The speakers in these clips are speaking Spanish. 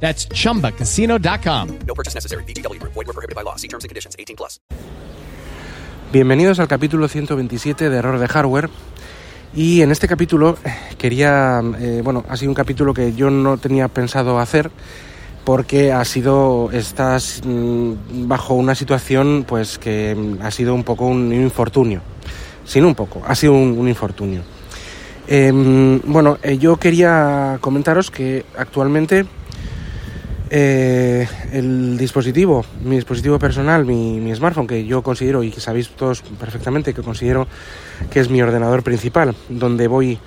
That's chumbacasino.com. No purchase necessary. BGW. Void were prohibited by law. See terms and conditions. 18 plus. Bienvenidos al capítulo 127 de Error de Hardware. Y en este capítulo eh, quería, eh, bueno, ha sido un capítulo que yo no tenía pensado hacer porque ha sido, estás mm, bajo una situación pues que mm, ha sido un poco un infortunio. Sin un poco, ha sido un, un infortunio. Em, bueno, eh, yo quería comentaros que actualmente eh, el dispositivo, mi dispositivo personal, mi, smartphone, que yo considero, y que sabéis todos perfectamente que considero que es mi ordenador principal, donde voy,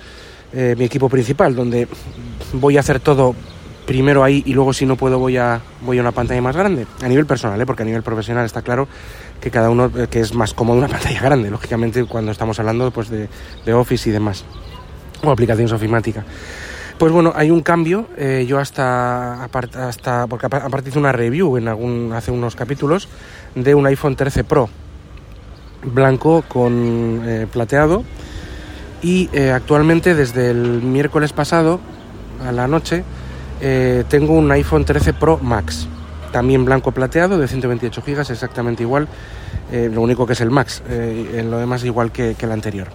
eh, mi equipo principal, donde voy a hacer todo primero ahí y luego si no puedo voy a, voy a una pantalla más grande, a nivel personal, ¿eh? porque a nivel profesional está claro que cada uno, eh, que es más cómodo una pantalla grande, lógicamente cuando estamos hablando pues, de, de Office y demás, o aplicaciones ofimática. Pues bueno, hay un cambio. Eh, yo hasta, hasta porque aparte hice una review en algún, hace unos capítulos de un iPhone 13 Pro blanco con eh, plateado y eh, actualmente desde el miércoles pasado a la noche tengo un iPhone 13 Pro Max también blanco plateado de 128 GB exactamente igual lo único que es el Max en lo demás igual que el anterior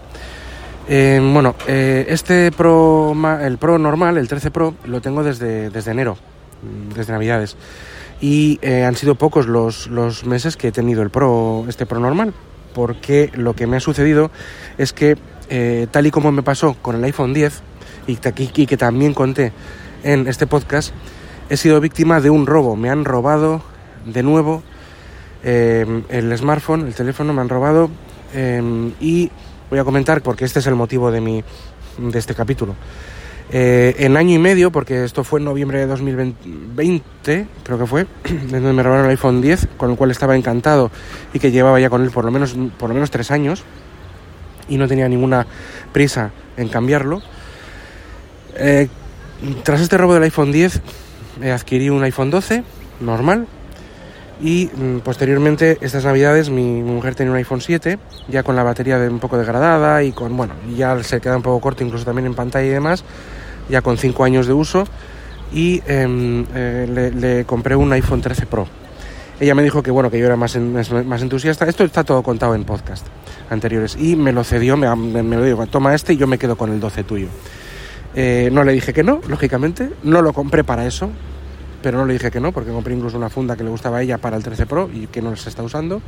eh, bueno, eh, este Pro, el Pro normal, el 13 Pro, lo tengo desde, desde enero, desde Navidades. Y eh, han sido pocos los, los, meses que he tenido el Pro, este Pro normal, porque lo que me ha sucedido es que, tal y como me pasó con el iPhone 10, y, que también conté en este podcast, he sido víctima de un robo. Me han robado de nuevo el smartphone, el teléfono, me han robado y voy a comentar porque este es el motivo de, mi, de este capítulo. Eh, en año y medio, porque esto fue en noviembre de 2020, creo que fue, donde me robaron el iPhone 10, con el cual estaba encantado y que llevaba ya con él por lo menos, por lo menos tres años y no tenía ninguna prisa en cambiarlo. Eh, tras este robo del iPhone 10, eh, adquirí un iPhone 12 normal y mm, posteriormente estas navidades mi, mujer tenía un iPhone 7 ya con la batería un poco degradada y con bueno ya se queda un poco corto incluso también en pantalla y demás ya con 5 años de uso. Y eh, eh, le, compré un iPhone 13 Pro. Ella me dijo que bueno que yo era más, más entusiasta. Esto está todo contado en podcast anteriores. Y me lo cedió me lo dijo toma este y yo me quedo con el 12 tuyo eh, no le dije que no lógicamente. No lo compré para eso pero no le dije que no, porque compré incluso una funda que le gustaba a ella para el 13 Pro y que no se está usando.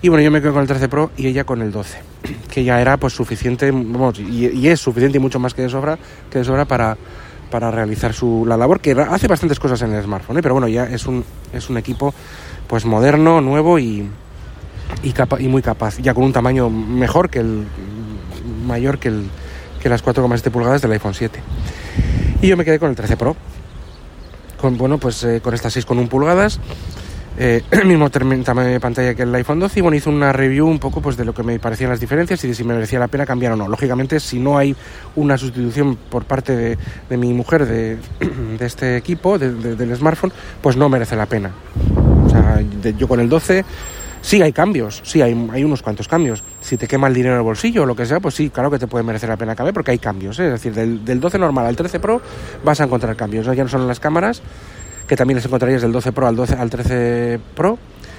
Y bueno, yo me quedo con el 13 Pro y ella con el 12, que ya era pues suficiente, y, es suficiente y mucho más que de sobra, que de sobra para, para realizar su, la labor, que hace bastantes cosas en el smartphone, ¿eh? pero bueno, ya es un, es un equipo pues moderno, nuevo y, y muy capaz, ya con un tamaño mejor que el, mayor que, el, que las 4,7 pulgadas del iPhone 7. Y yo me quedé con el 13 Pro, con, bueno, pues, eh, con estas 6,1 pulgadas, eh, mismo tamaño de pantalla que el iPhone 12 y bueno, hice una review un poco pues, de lo que me parecían las diferencias y de si me merecía la pena cambiar o no. Lógicamente, si no hay una sustitución por parte de, de mi mujer de, de este equipo, de, del smartphone, pues no merece la pena. O sea, yo con el 12 sí hay cambios, sí hay, unos cuantos cambios. Si te quema el dinero en el bolsillo o lo que sea, pues sí, claro que te puede merecer la pena cambiar porque hay cambios. ¿eh? Es decir, del, del, 12 normal al 13 Pro vas a encontrar cambios. ¿no? Ya no son las cámaras, que también les encontrarías del 12 Pro al, 12, al 13 Pro,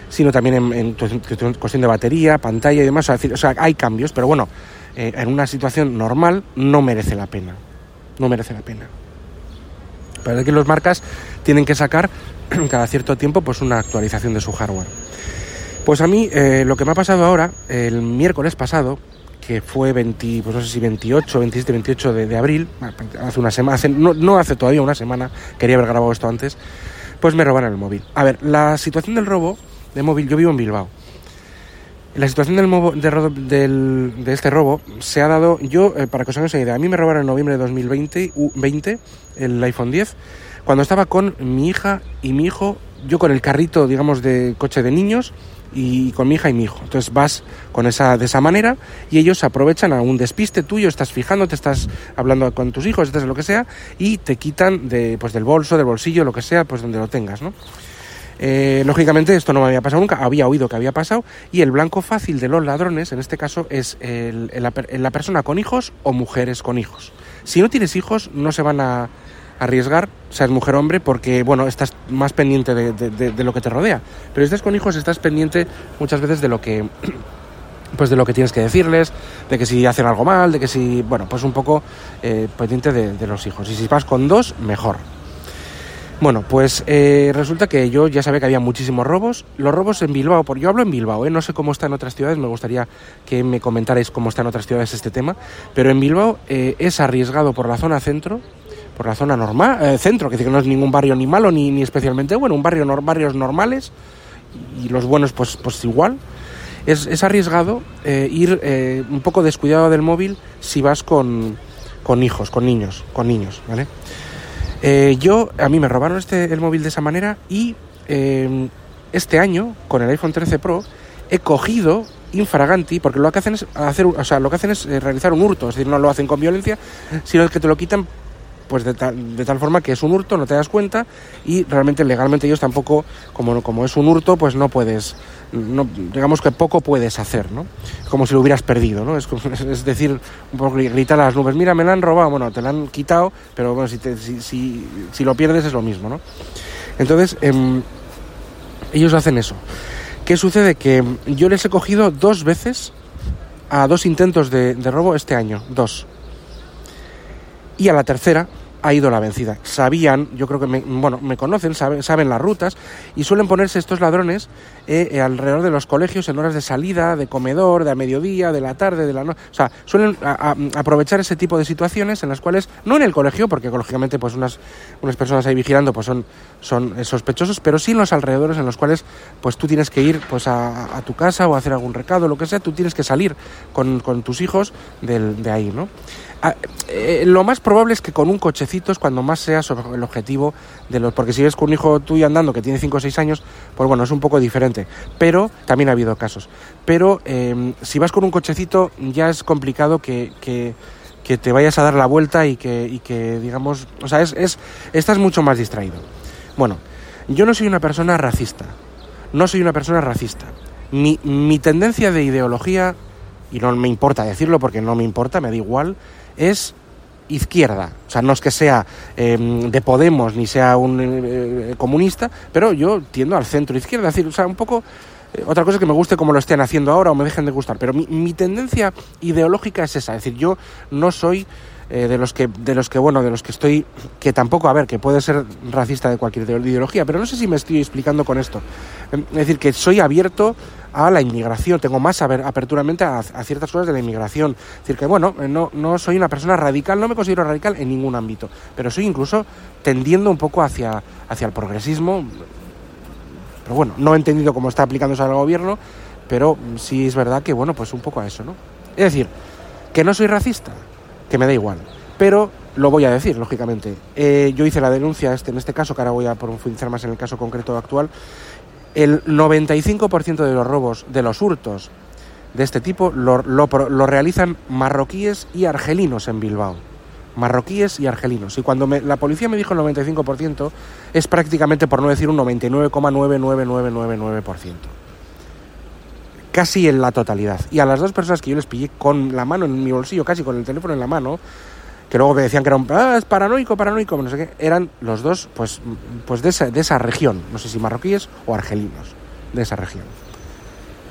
sino también en, en, cuestión de batería, pantalla y demás. O sea, o sea hay cambios, pero bueno, eh, en una situación normal no merece la pena. No merece la pena. Pero que los marcas tienen que sacar cada cierto tiempo pues una actualización de su hardware. Pues a mí eh, lo que me ha pasado ahora, el miércoles pasado, que fue 20, pues no sé si 28, 27, 28 de, abril, hace una semana, hace, no, no, hace todavía una semana, quería haber grabado esto antes, pues me robaron el móvil. A ver, la situación del robo de móvil, yo vivo en Bilbao. La situación del, de, del, de este robo se ha dado, yo, eh, para que os hagáis una idea, a mí me robaron en noviembre de 2020 20, el iPhone 10, cuando estaba con mi hija y mi hijo, yo con el carrito, digamos, de coche de niños, y con mi hija y mi hijo. Entonces vas con esa, de esa manera y ellos aprovechan a un despiste tuyo, estás fijando, te estás hablando con tus hijos, estás lo que sea, y te quitan de, pues, del bolso, del bolsillo, lo que sea, pues donde lo tengas, ¿no? Eh, lógicamente esto no me había pasado nunca, había oído que había pasado y el blanco fácil de los ladrones en este caso es la, persona con hijos o mujeres con hijos. Si no tienes hijos no se van a arriesgar, seas mujer o hombre, porque bueno, estás más pendiente de, lo que te rodea. Pero si estás con hijos estás pendiente muchas veces de lo que pues de lo que tienes que decirles, de que si hacen algo mal, de que si, bueno, pues un poco eh, pendiente de los hijos. Y si vas con dos, mejor. Bueno, pues eh, resulta que yo ya sabía que había muchísimos robos. Los robos en Bilbao, por yo hablo en Bilbao, ¿eh? no sé cómo está en otras ciudades, me gustaría que me comentarais cómo está en otras ciudades este tema, pero en Bilbao eh, es arriesgado por la zona centro, por la zona normal, centro, que no es ningún barrio ni malo ni, ni especialmente bueno, un barrio, barrios normales y los buenos pues, pues igual. Es, es arriesgado ir un poco descuidado del móvil si vas con, con hijos, con niños, con niños, ¿vale? Eh, yo, a mí me robaron este, el móvil de esa manera y este año, con el iPhone 13 Pro, he cogido infraganti, porque lo que hacen es hacer, o sea, lo que hacen es eh, realizar un hurto, es decir, no lo hacen con violencia, sino que te lo quitan pues de tal, de tal forma que es un hurto, no te das cuenta y realmente legalmente ellos tampoco, como, como es un hurto, pues no puedes, digamos que poco puedes hacer, ¿no? Como si lo hubieras perdido, ¿no? Es, decir, un poco gritar a las nubes, mira, me la han robado, bueno, te la han quitado, pero bueno, si, si, si, si, lo pierdes es lo mismo, ¿no? Entonces, em, ellos hacen eso. ¿Qué sucede? Que yo les he cogido dos veces a dos intentos de robo este año, dos. Y a la tercera ha ido la vencida. Sabían, yo creo que me, bueno, me conocen, saben, saben las rutas y suelen ponerse estos ladrones eh, eh, alrededor de los colegios en horas de salida, de comedor, de a mediodía, de la tarde, de la noche. O sea, suelen aprovechar ese tipo de situaciones en las cuales, no en el colegio, porque lógicamente pues unas, unas personas ahí vigilando pues son, son eh, sospechosos, pero sí en los alrededores en los cuales pues tú tienes que ir pues a, tu casa o hacer algún recado, lo que sea, tú tienes que salir con, con tus hijos del, de ahí, ¿no? Ah, eh, lo más probable es que con un cochecito es cuando más sea el objetivo de los. Porque si ves con un hijo tuyo andando que tiene 5 o 6 años, pues bueno, es un poco diferente. Pero también ha habido casos. Pero em, si vas con un cochecito, ya es complicado que, te vayas a dar la vuelta y que, que digamos. O sea, es, es, estás mucho más distraído. Bueno, yo no soy una persona racista. No soy una persona racista. Mi, mi tendencia de ideología, y no me importa decirlo porque no me importa, me da igual es izquierda. O sea, no es que sea em, de Podemos ni sea un eh, comunista, pero yo tiendo al centro izquierda. Es decir, o sea, un poco. Eh, otra cosa es que me guste como lo estén haciendo ahora o me dejen de gustar, pero mi, tendencia ideológica es esa. Es decir, yo no soy eh, de los que de los que bueno de los que estoy que tampoco a ver que puede ser racista de cualquier ideología pero no sé si me estoy explicando con esto es decir que soy abierto a la inmigración tengo más aperturamente a, a ciertas cosas de la inmigración es decir que bueno eh, no, no soy una persona radical no me considero radical en ningún ámbito pero soy incluso tendiendo un poco hacia hacia el progresismo pero bueno no he entendido cómo está aplicándose al gobierno pero sí es verdad que bueno pues un poco a eso no es decir que no soy racista que me da igual. Pero lo voy a decir, lógicamente. Eh, yo hice la denuncia este, en este caso, que ahora voy a profundizar más en el caso concreto actual. El 95% de los robos, de los hurtos de este tipo, lo, realizan marroquíes y argelinos en Bilbao. Marroquíes y argelinos. Y cuando la policía me dijo el 95%, es prácticamente, por no decir un 99,99999% casi en la totalidad. Y a las dos personas que yo les pillé con la mano en mi bolsillo, casi con el teléfono en la mano, que luego me decían que era un ah, paranoico, paranoico, no sé qué, eran los dos pues, pues de, esa, de esa región, no sé si marroquíes o argelinos, de esa región.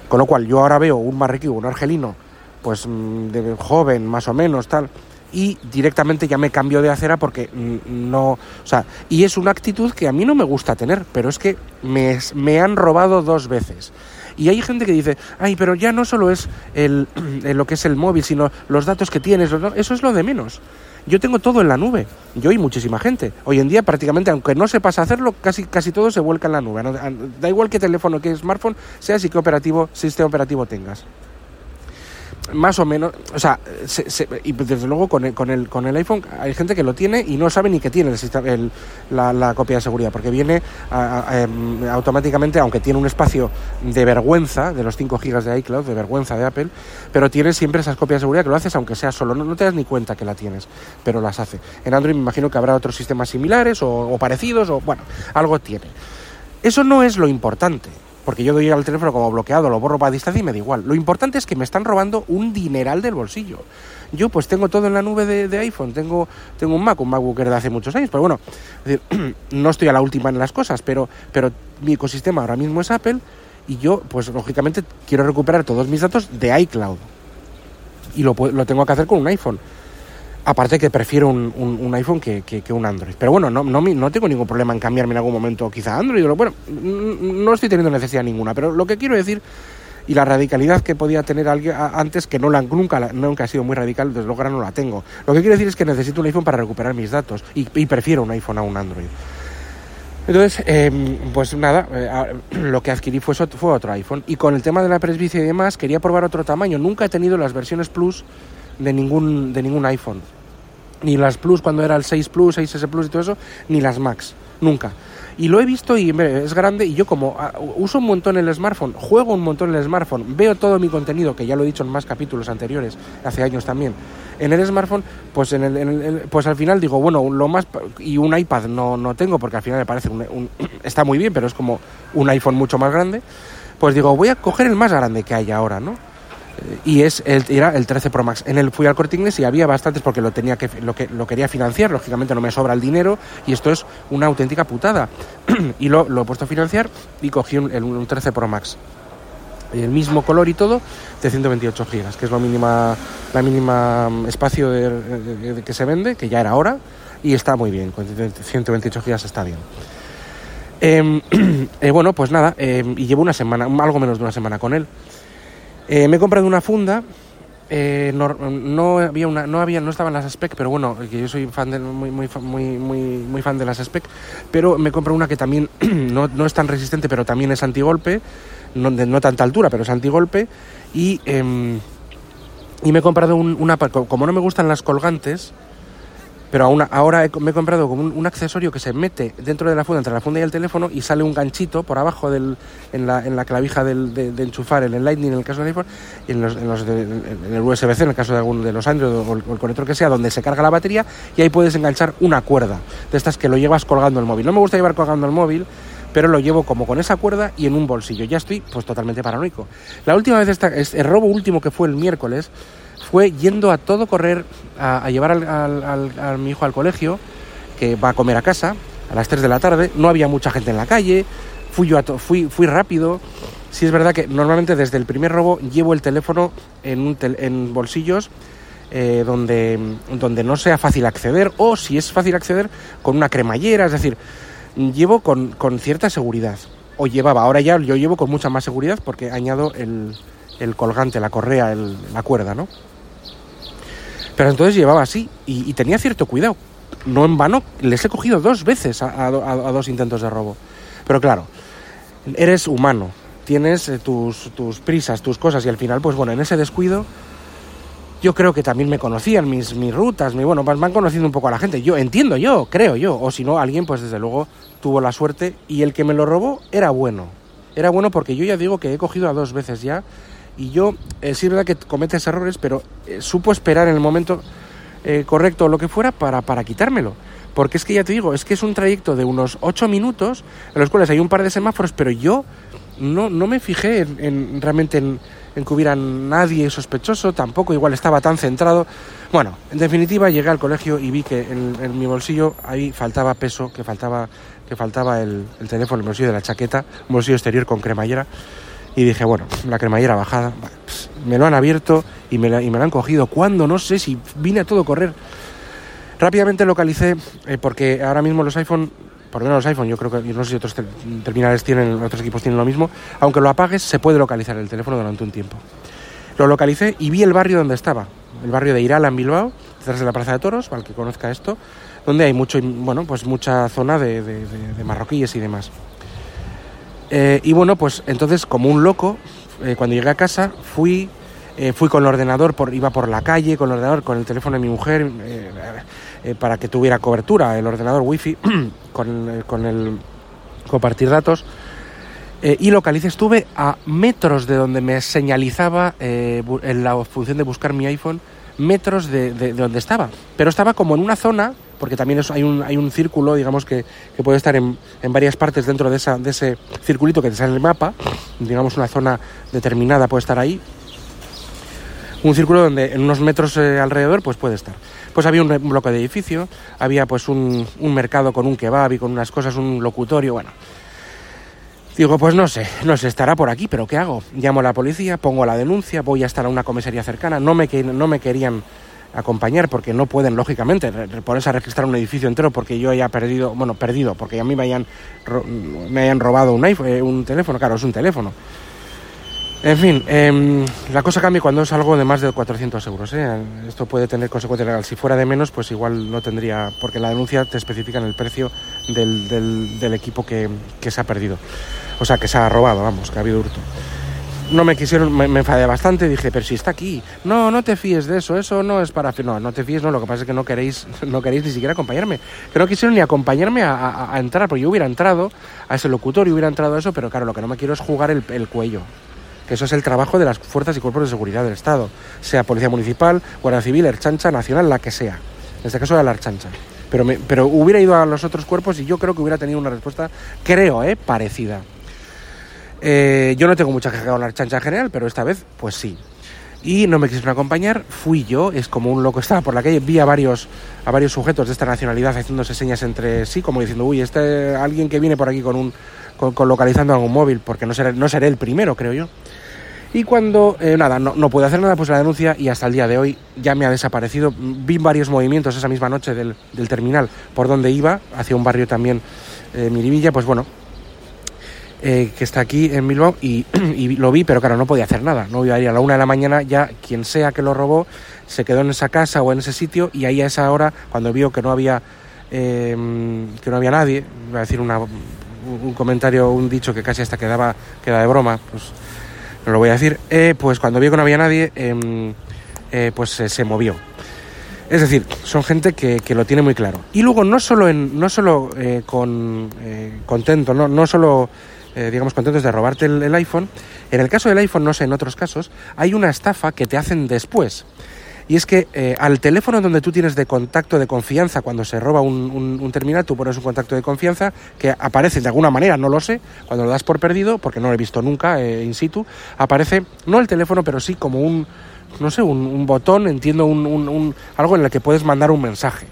Con lo cual yo ahora veo un marroquí o un argelino, pues mm, de joven, más o menos, tal, y directamente ya me cambio de acera porque mm, no, o sea, y es una actitud que a mí no me gusta tener, pero es que me, me han robado dos veces. Y hay gente que dice, ay, pero ya no solo es el, lo que es el móvil, sino los datos que tienes, eso es lo de menos. Yo tengo todo en la nube, yo y muchísima gente. Hoy en día prácticamente, aunque no sepas hacerlo, casi, casi todo se vuelca en la nube. Da igual qué teléfono, qué smartphone, sea y qué operativo, sistema operativo tengas. Más o menos, o sea, se- se- y desde luego con el, con, el, con el iPhone hay gente que lo tiene y no sabe ni que tiene el el- la, la copia de seguridad, porque viene a- em, automáticamente, aunque tiene un espacio de vergüenza, de los 5 gigas de iCloud, de vergüenza de Apple, pero tiene siempre esas copias de seguridad que lo haces aunque sea solo, no, no te das ni cuenta que la tienes, pero las hace. En Android me imagino que habrá otros sistemas similares o, o parecidos, o bueno, algo tiene. Eso no es lo importante, porque yo doy al teléfono como bloqueado, lo borro para distancia y me da igual. Lo importante es que me están robando un dineral del bolsillo. Yo pues tengo todo en la nube de, iPhone, tengo, tengo un Mac, un MacBook de hace muchos años, pero bueno, no estoy a la última en las cosas, pero, pero mi ecosistema ahora mismo es Apple y yo pues lógicamente quiero recuperar todos mis datos de iCloud. Y lo, lo tengo que hacer con un iPhone. Aparte que prefiero un, un- iPhone que, que- un Android. Pero bueno, no, no, no tengo ningún problema en cambiarme en algún momento quizá Android. Bueno, no estoy teniendo necesidad ninguna. Pero lo que quiero decir, y la radicalidad que podía tener alguien antes, que no la, nunca, nunca ha sido muy radical, desde luego ahora no la tengo. Lo que quiero decir es que necesito un iPhone para recuperar mis datos. Y, y prefiero un iPhone a un Android. Entonces, eh, pues nada, eh, lo que adquirí fue, fue otro iPhone. Y con el tema de la presbicia y demás, quería probar otro tamaño. Nunca he tenido las versiones Plus de ningún, de ningún iPhone. Ni las Plus cuando era el 6 Plus, 6S Plus y todo eso, ni las Max. Nunca. Y lo he visto y es grande y yo como ah, uso un montón el smartphone, juego un montón el smartphone, veo todo mi contenido, que ya lo he dicho en más capítulos anteriores, hace años también, en el smartphone, pues en el, en el- pues al final digo, bueno, lo más y un iPad no, no tengo porque al final me parece un, un- está muy bien, pero es como un iPhone mucho más grande, pues digo, voy a coger el más grande que hay ahora, ¿no? Y es el, era el 13 Pro Max. En el fui al Corte Inglés y había bastantes porque lo tenía que lo que lo quería financiar, lógicamente no me sobra el dinero y esto es una auténtica putada. y lo, lo he puesto a financiar y cogí un, el, un 13 Pro Max. El mismo color y todo de 128 gigas, que es lo mínima la mínima mm, espacio de- que se vende, que ya era hora y está muy bien, con 128 gigas está bien. Em, eh, bueno, pues nada, em, y llevo una semana, algo menos de una semana con él. Eh, me he comprado una funda. eh, no, había una, no había, no estaban las spec, pero bueno, que yo soy fan de, muy, muy, muy, muy, fan de las spec, pero me compro una que también no, no es tan resistente, pero también es antigolpe, no, de no tanta altura, pero es antigolpe, y, em, y me he comprado un- una, como no me gustan las colgantes, pero aún- ahora me he comprado como un, accesorio que se mete dentro de la funda, entre la funda y el teléfono, y sale un ganchito por abajo del, en, la, en la clavija del, de, enchufar en el Lightning en el caso del iPhone, y en, los, en, los de- en el USB-C en el caso de alguno de los Android o el, conector que sea, donde se carga la batería, y ahí puedes enganchar una cuerda, de estas que lo llevas colgando el móvil. No me gusta llevar colgando el móvil, pero lo llevo como con esa cuerda y en un bolsillo. Ya estoy pues totalmente paranoico. La última vez, esta, es- el robo último que fue el miércoles, fue yendo a todo correr a, llevar al- al- al- a mi hijo al colegio, que va a comer a casa a las 3 de la tarde. No había mucha gente en la calle, fui yo a to- fui, fui rápido. Sí es verdad que normalmente desde el primer robo llevo el teléfono en, un tel- en bolsillos eh, donde, donde no sea fácil acceder o si es fácil acceder con una cremallera, es decir, llevo con, con cierta seguridad. O llevaba, ahora ya yo llevo con mucha más seguridad porque añado el, el colgante, la correa, el- la cuerda, ¿no? Pero entonces llevaba así y, tenía cierto cuidado. No en vano, les he cogido dos veces a, a do- a- a dos intentos de robo. Pero claro, eres humano, tienes eh, tus, prisas, tus cosas y al final, pues bueno, en ese descuido yo creo que también me conocían mis, rutas, mi, bueno, van van conociendo un poco a la gente. Yo entiendo yo, creo yo, o si no, alguien pues desde luego tuvo la suerte y el que me lo robó era bueno. Era bueno porque yo ya digo que he cogido a dos veces ya y yo, eh, sí es verdad que cometes errores, pero eh, supo esperar en el momento eh, correcto o lo que fuera para, para quitármelo. Porque es que ya te digo, es que es un trayecto de unos ocho minutos en los cuales hay un par de semáforos, pero yo no, no me fijé en, en- realmente en, en que hubiera nadie sospechoso, tampoco igual estaba tan centrado. Bueno, en definitiva llegué al colegio y vi que en, en mi bolsillo ahí faltaba peso, que faltaba, que faltaba el, el teléfono, el bolsillo de la chaqueta, un bolsillo exterior con cremallera. Y dije, bueno, la cremallera bajada, pss, me lo han abierto y me, la- y me lo han cogido. ¿Cuándo? No sé si vine a todo correr. Rápidamente localicé, eh, porque ahora mismo los iPhone, por lo menos los iPhone, yo creo que, no sé si otros ter- terminales tienen, otros equipos tienen lo mismo, aunque lo apagues, se puede localizar el teléfono durante un tiempo. Lo localicé y vi el barrio donde estaba, el barrio de Irala en Bilbao, detrás de la Plaza de Toros, para el que conozca esto, donde hay mucho, bueno, pues mucha zona de, de- de- de marroquíes y demás. Eh, y bueno, pues entonces, como un loco, eh, cuando llegué a casa, fui, eh, fui con el ordenador, por, iba por la calle con el ordenador, con el teléfono de mi mujer, para que tuviera cobertura el ordenador wifi con, con el compartir datos. Y localicé, estuve a metros de donde me señalizaba en la función de buscar mi iPhone, metros de- de donde estaba. Pero estaba como en una zona, porque también hay, un, hay un círculo, digamos, que, que puede estar en, en varias partes dentro de, esa, de ese circulito que te sale en el mapa, digamos una zona determinada puede estar ahí. Un círculo donde en unos metros eh, alrededor pues puede estar. Pues había un, un bloque de edificio, había pues un, un mercado con un kebab y con unas cosas, un locutorio, bueno. Digo, pues no sé, no sé, estará por aquí, pero ¿qué hago? Llamo a la policía, pongo la denuncia, voy a estar a una comisaría cercana, no me, no me querían acompañar porque no pueden, lógicamente, ponerse a registrar un edificio entero porque yo haya perdido, bueno, perdido, porque a mí me hayan, me hayan robado un, iPhone, eh, un teléfono, claro, es un teléfono. En fin, em, la cosa cambia cuando es algo de más de 400 euros. ¿eh? Esto puede tener consecuencias legales. Si fuera de menos, pues igual no tendría, porque la denuncia te especifica en el precio del, del- del equipo que, que se ha perdido. O sea, que se ha robado, vamos, que ha habido hurto. No me quisieron, me, enfadé bastante, dije, pero si está aquí. No, no te fíes de eso, eso no es para... fi-". No, no te fíes, no, lo que pasa es que no queréis, no queréis ni siquiera acompañarme. Que no quisieron ni acompañarme a, entrar, porque yo hubiera entrado a ese locutorio, hubiera entrado a eso, pero claro, lo que no me quiero es jugar el, el cuello que eso es el trabajo de las fuerzas y cuerpos de seguridad del Estado, sea Policía Municipal, Guardia Civil, Erchancha, Nacional, la que sea. En este caso era la Erchancha. Pero, me- pero hubiera ido a los otros cuerpos y yo creo que hubiera tenido una respuesta, creo, ¿eh? parecida. Eh, yo no tengo mucha queja con la Erchancha en general, pero esta vez, pues sí. Y no me quisieron acompañar, fui yo, es como un loco, estaba por la calle, vi a varios, a varios sujetos de esta nacionalidad haciéndose señas entre sí, como diciendo, uy, este alguien que viene por aquí con un con localizando algún móvil, porque no seré, no seré el primero, creo yo. Y cuando, eh, nada, no, no pude hacer nada, pues la denuncia y hasta el día de hoy ya me ha desaparecido. Vi varios movimientos esa misma noche del, del terminal por donde iba, hacia un barrio también, eh, Miribilla, pues bueno, eh, que está aquí en Bilbao y, lo vi, pero claro, no podía hacer nada. No iba a ir a la una de la mañana, ya quien sea que lo robó se quedó en esa casa o en ese sitio y ahí a esa hora, cuando vio que no había, eh, que no había nadie, iba a decir una, un comentario, un dicho que casi hasta quedaba, queda de broma, pues no lo voy a decir, eh, pues cuando vio que no había nadie, em, pues se movió. Es decir, son gente que, que lo tiene muy claro. Y luego no solo, en, no solo con contento, no, no solo eh, digamos contentos de robarte el, iPhone, en el caso del iPhone, no sé, en otros casos, hay una estafa que te hacen después. Y es que eh, al teléfono donde tú tienes de contacto de confianza cuando se roba un, un- terminal, tú pones un contacto de confianza que aparece de alguna manera, no lo sé, cuando lo das por perdido, porque no lo he visto nunca eh, in situ, aparece no el teléfono, pero sí como un, no sé, un, un botón, entiendo, un- algo en el que puedes mandar un mensaje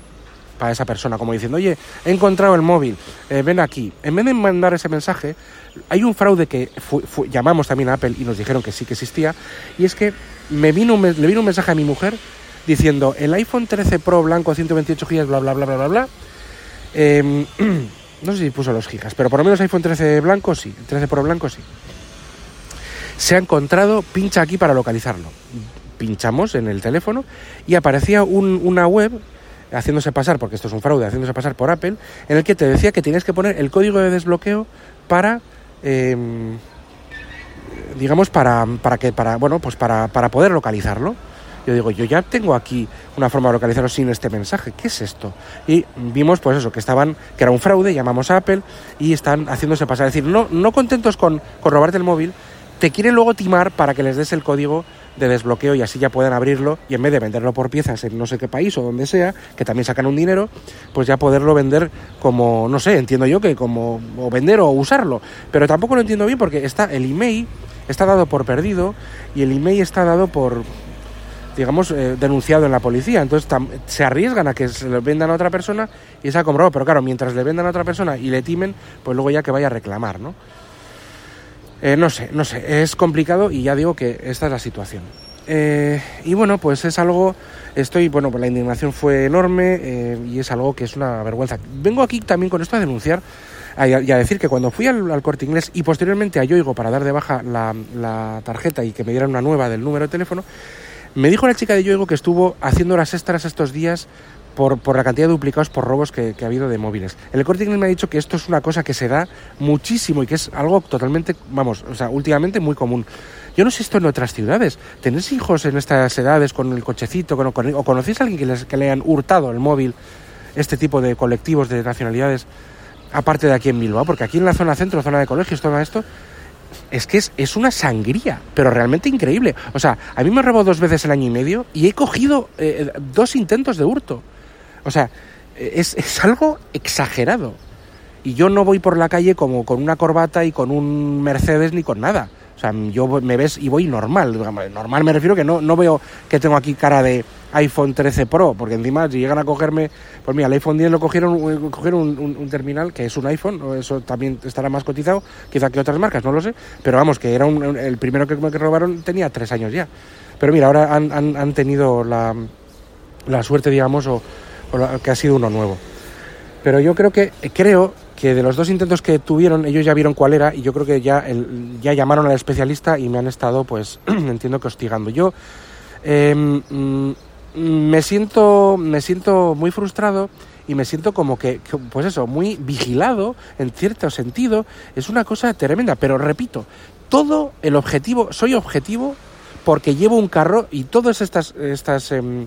para esa persona, como diciendo, oye, he encontrado el móvil, eh, ven aquí. En vez de mandar ese mensaje, hay un fraude que fu- llamamos también a Apple y nos dijeron que sí que existía, y es que me vino un, le vino un mensaje a mi mujer diciendo, el iPhone 13 Pro blanco 128 GB, bla, bla, bla, bla, bla, bla. em, no sé si puso los gigas, pero por lo menos iPhone 13 blanco sí, el 13 Pro blanco sí. Se ha encontrado, pincha aquí para localizarlo. Pinchamos en el teléfono y aparecía un- una web haciéndose pasar, porque esto es un fraude, haciéndose pasar por Apple, en el que te decía que tienes que poner el código de desbloqueo para, em, digamos, para, para que, para, bueno, pues para, para poder localizarlo. Yo digo, yo ya tengo aquí una forma de localizarlo sin este mensaje. ¿Qué es esto? Y vimos, pues eso, que estaban, que era un fraude, llamamos a Apple y están haciéndose pasar. Es decir, no, no contentos con, con robarte el móvil, te quieren luego timar para que les des el código de desbloqueo y así ya puedan abrirlo y en vez de venderlo por piezas en no sé qué país o donde sea, que también sacan un dinero, pues ya poderlo vender como, no sé, entiendo yo que como, o vender o usarlo. Pero tampoco lo entiendo bien porque está el email está dado por perdido y el email está dado por, digamos, eh, denunciado en la policía. Entonces se arriesgan a que se lo vendan a otra persona y se ha comprado. Pero claro, mientras le vendan a otra persona y le timen, pues luego ya que vaya a reclamar, ¿no? Eh, no sé, no sé, es complicado y ya digo que esta es la situación. Eh, y bueno, pues es algo, estoy, bueno, pues la indignación fue enorme eh, y es algo que es una vergüenza. Vengo aquí también con esto a denunciar a- y a, decir que cuando fui al, al corte inglés y posteriormente a Yoigo para dar de baja la, la tarjeta y que me dieran una nueva del número de teléfono, me dijo la chica de Yoigo que estuvo haciendo horas extras estos días por, por la cantidad de duplicados por robos que, ha habido de móviles. El corte inglés me ha dicho que esto es una cosa que se da muchísimo y que es algo totalmente, vamos, o sea, últimamente muy común. Yo no sé esto en otras ciudades. ¿Tenéis hijos en estas edades con el cochecito con, o conocéis a alguien que, les, que le hayan hurtado el móvil, este tipo de colectivos de nacionalidades, aparte de aquí en Bilbao? Porque aquí en la zona centro, zona de colegios, todo esto, es que es, es una sangría, pero realmente increíble. O sea, a mí me robó dos veces el año y medio y he cogido eh, dos intentos de hurto. O sea, es, es algo exagerado. Y yo no voy por la calle como con una corbata y con un Mercedes ni con nada. O sea, yo me ves y voy normal. Normal me refiero que no, no veo que tengo aquí cara de iPhone 13 Pro, porque encima si llegan a cogerme, pues mira, el iPhone 10 lo cogieron, eh, cogieron un, terminal que es un iPhone, eso también estará más cotizado, quizá que otras marcas, no lo sé, pero vamos, que era un- el primero que me robaron tenía tres años ya. Pero mira, ahora han, han- han tenido la, la suerte, digamos, o, que ha sido uno nuevo. Pero yo creo que creo que de los dos intentos que tuvieron, ellos ya vieron cuál era y yo creo que ya, el- ya llamaron al especialista y me han estado, pues, entiendo que hostigando. Yo eh, mm, me siento me siento muy frustrado y me siento como que, que, pues eso, muy vigilado en cierto sentido. Es una cosa tremenda, pero repito, todo el objetivo, soy objetivo porque llevo un carro y todas estas, estas em,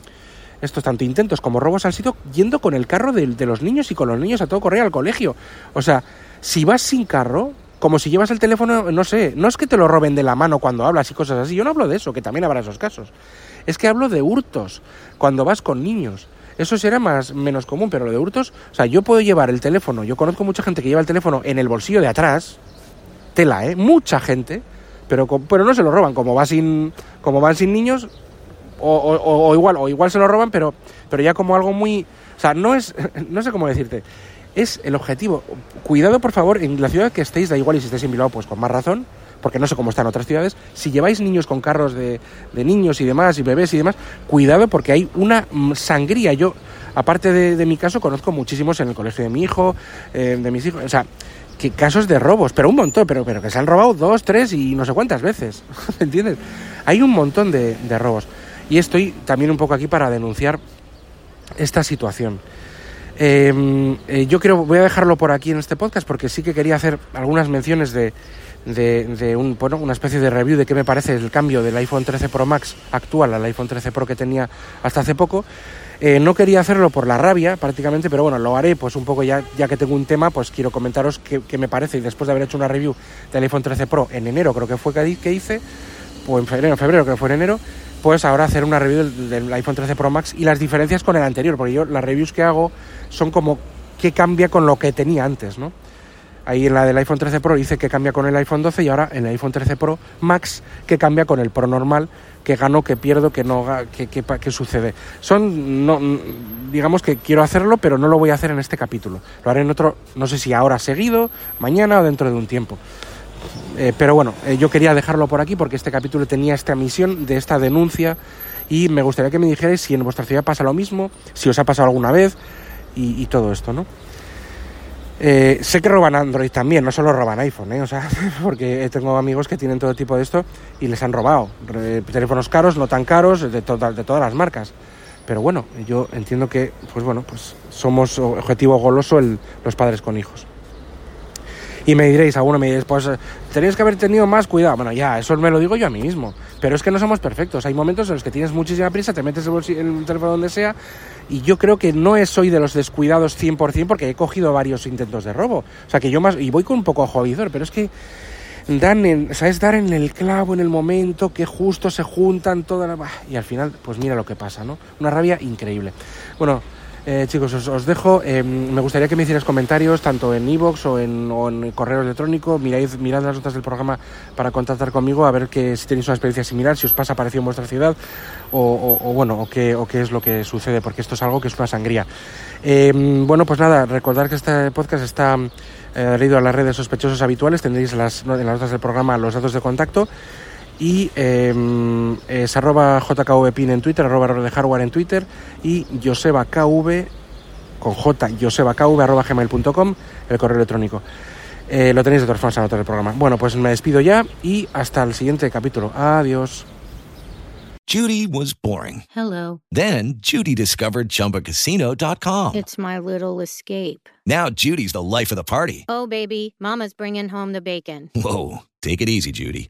estos tanto intentos como robos han sido yendo con el carro de, los niños y con los niños a todo correr al colegio. O sea, si vas sin carro, como si llevas el teléfono, no sé, no es que te lo roben de la mano cuando hablas y cosas así, yo no hablo de eso, que también habrá esos casos. Es que hablo de hurtos, cuando vas con niños. Eso será más menos común, pero lo de hurtos, o sea, yo puedo llevar el teléfono, yo conozco mucha gente que lleva el teléfono en el bolsillo de atrás, tela, ¿eh? Mucha gente, pero, pero no se lo roban, como va sin, como van sin niños, o, igual, o igual se lo roban, pero, pero ya como algo muy, o sea, no es, no sé cómo decirte, es el objetivo. Cuidado, por favor, en la ciudad que estéis, da igual y si estáis en Bilbao, pues con más razón, porque no sé cómo están otras ciudades. Si lleváis niños con carros de, de niños y demás, y bebés y demás, cuidado porque hay una mm, sangría. Yo, aparte de, mi caso, conozco muchísimos en el colegio de mi hijo, eh, de mis hijos, o sea, que casos de robos, pero un montón, pero, pero que se han robado dos, tres y no sé cuántas veces, ¿entiendes? Hay un montón de robos. Y estoy también un poco aquí para denunciar esta situación. Eh, eh, yo creo, voy a dejarlo por aquí en este podcast porque sí que quería hacer algunas menciones de, de, de un, bueno, una especie de review de qué me parece el cambio del iPhone 13 Pro Max actual al iPhone 13 Pro que tenía hasta hace poco. Eh, no quería hacerlo por la rabia prácticamente, pero bueno, lo haré pues un poco ya, ya que tengo un tema, pues quiero comentaros qué, qué me parece y después de haber hecho una review del iPhone 13 Pro en enero creo que fue que, que hice, o en febrero, en febrero creo que fue en enero, pues ahora hacer una review del, del iPhone 13 Pro Max y las diferencias con el anterior, porque yo las reviews que hago son como qué cambia con lo que tenía antes, ¿no? Ahí en la del iPhone 13 Pro dice que cambia con el iPhone 12 y ahora en el iPhone 13 Pro Max que cambia con el Pro normal, que gano, que pierdo, que no que, que, que sucede. Son, no, digamos que quiero hacerlo, pero no lo voy a hacer en este capítulo. Lo haré en otro, no sé si ahora seguido, mañana o dentro de un tiempo. Eh, pero bueno, eh, yo quería dejarlo por aquí porque este capítulo tenía esta misión de esta denuncia y me gustaría que me dijerais si en vuestra ciudad pasa lo mismo, si os ha pasado alguna vez y, todo esto, ¿no? Eh, sé que roban Android también, no solo roban iPhone, ¿eh? o sea, porque tengo amigos que tienen todo tipo de esto y les han robado teléfonos caros, no tan caros, de, todas de todas las marcas. Pero bueno, yo entiendo que, pues bueno, pues somos objetivo goloso el- los padres con hijos. Y me diréis, alguno me diréis, pues tenéis que haber tenido más cuidado. Bueno, ya, eso me lo digo yo a mí mismo. Pero es que no somos perfectos. Hay momentos en los que tienes muchísima prisa, te metes el, el teléfono donde sea. Y yo creo que no es- soy de los descuidados 100% porque he cogido varios intentos de robo. O sea, que yo más. Y voy con un poco ojo avizor, pero es que dan en, o dar en el clavo en el momento que justo se juntan todas las... Y al final, pues mira lo que pasa, ¿no? Una rabia increíble. Bueno, eh, chicos, os, dejo. eh, me gustaría que me hicierais comentarios tanto en iVoox o en, o en correo electrónico. Mirad, mirad las notas del programa para contactar conmigo a ver que, si tenéis una experiencia similar, si os pasa parecido en vuestra ciudad o, o- o bueno, o qué, o qué es lo que sucede, porque esto es algo que es una sangría. Eh, bueno, pues nada, recordad que este podcast está eh, leído a las redes sospechosos habituales. Tendréis en las, en las notas del programa los datos de contacto. Y eh, es arroba jkvpin en Twitter, arroba error de hardware en Twitter y josebakv con j, josebakv arroba gmail.com, el correo electrónico. Eh, lo tenéis de todas formas en del programa. Bueno, pues me despido ya y hasta el siguiente capítulo. Adiós. Judy was boring. Hello. Then Judy discovered ChumbaCasino.com. It's my little escape. Now Judy's the life of the party. Oh, baby, Mama's bringing home the bacon. Whoa, take it easy, Judy.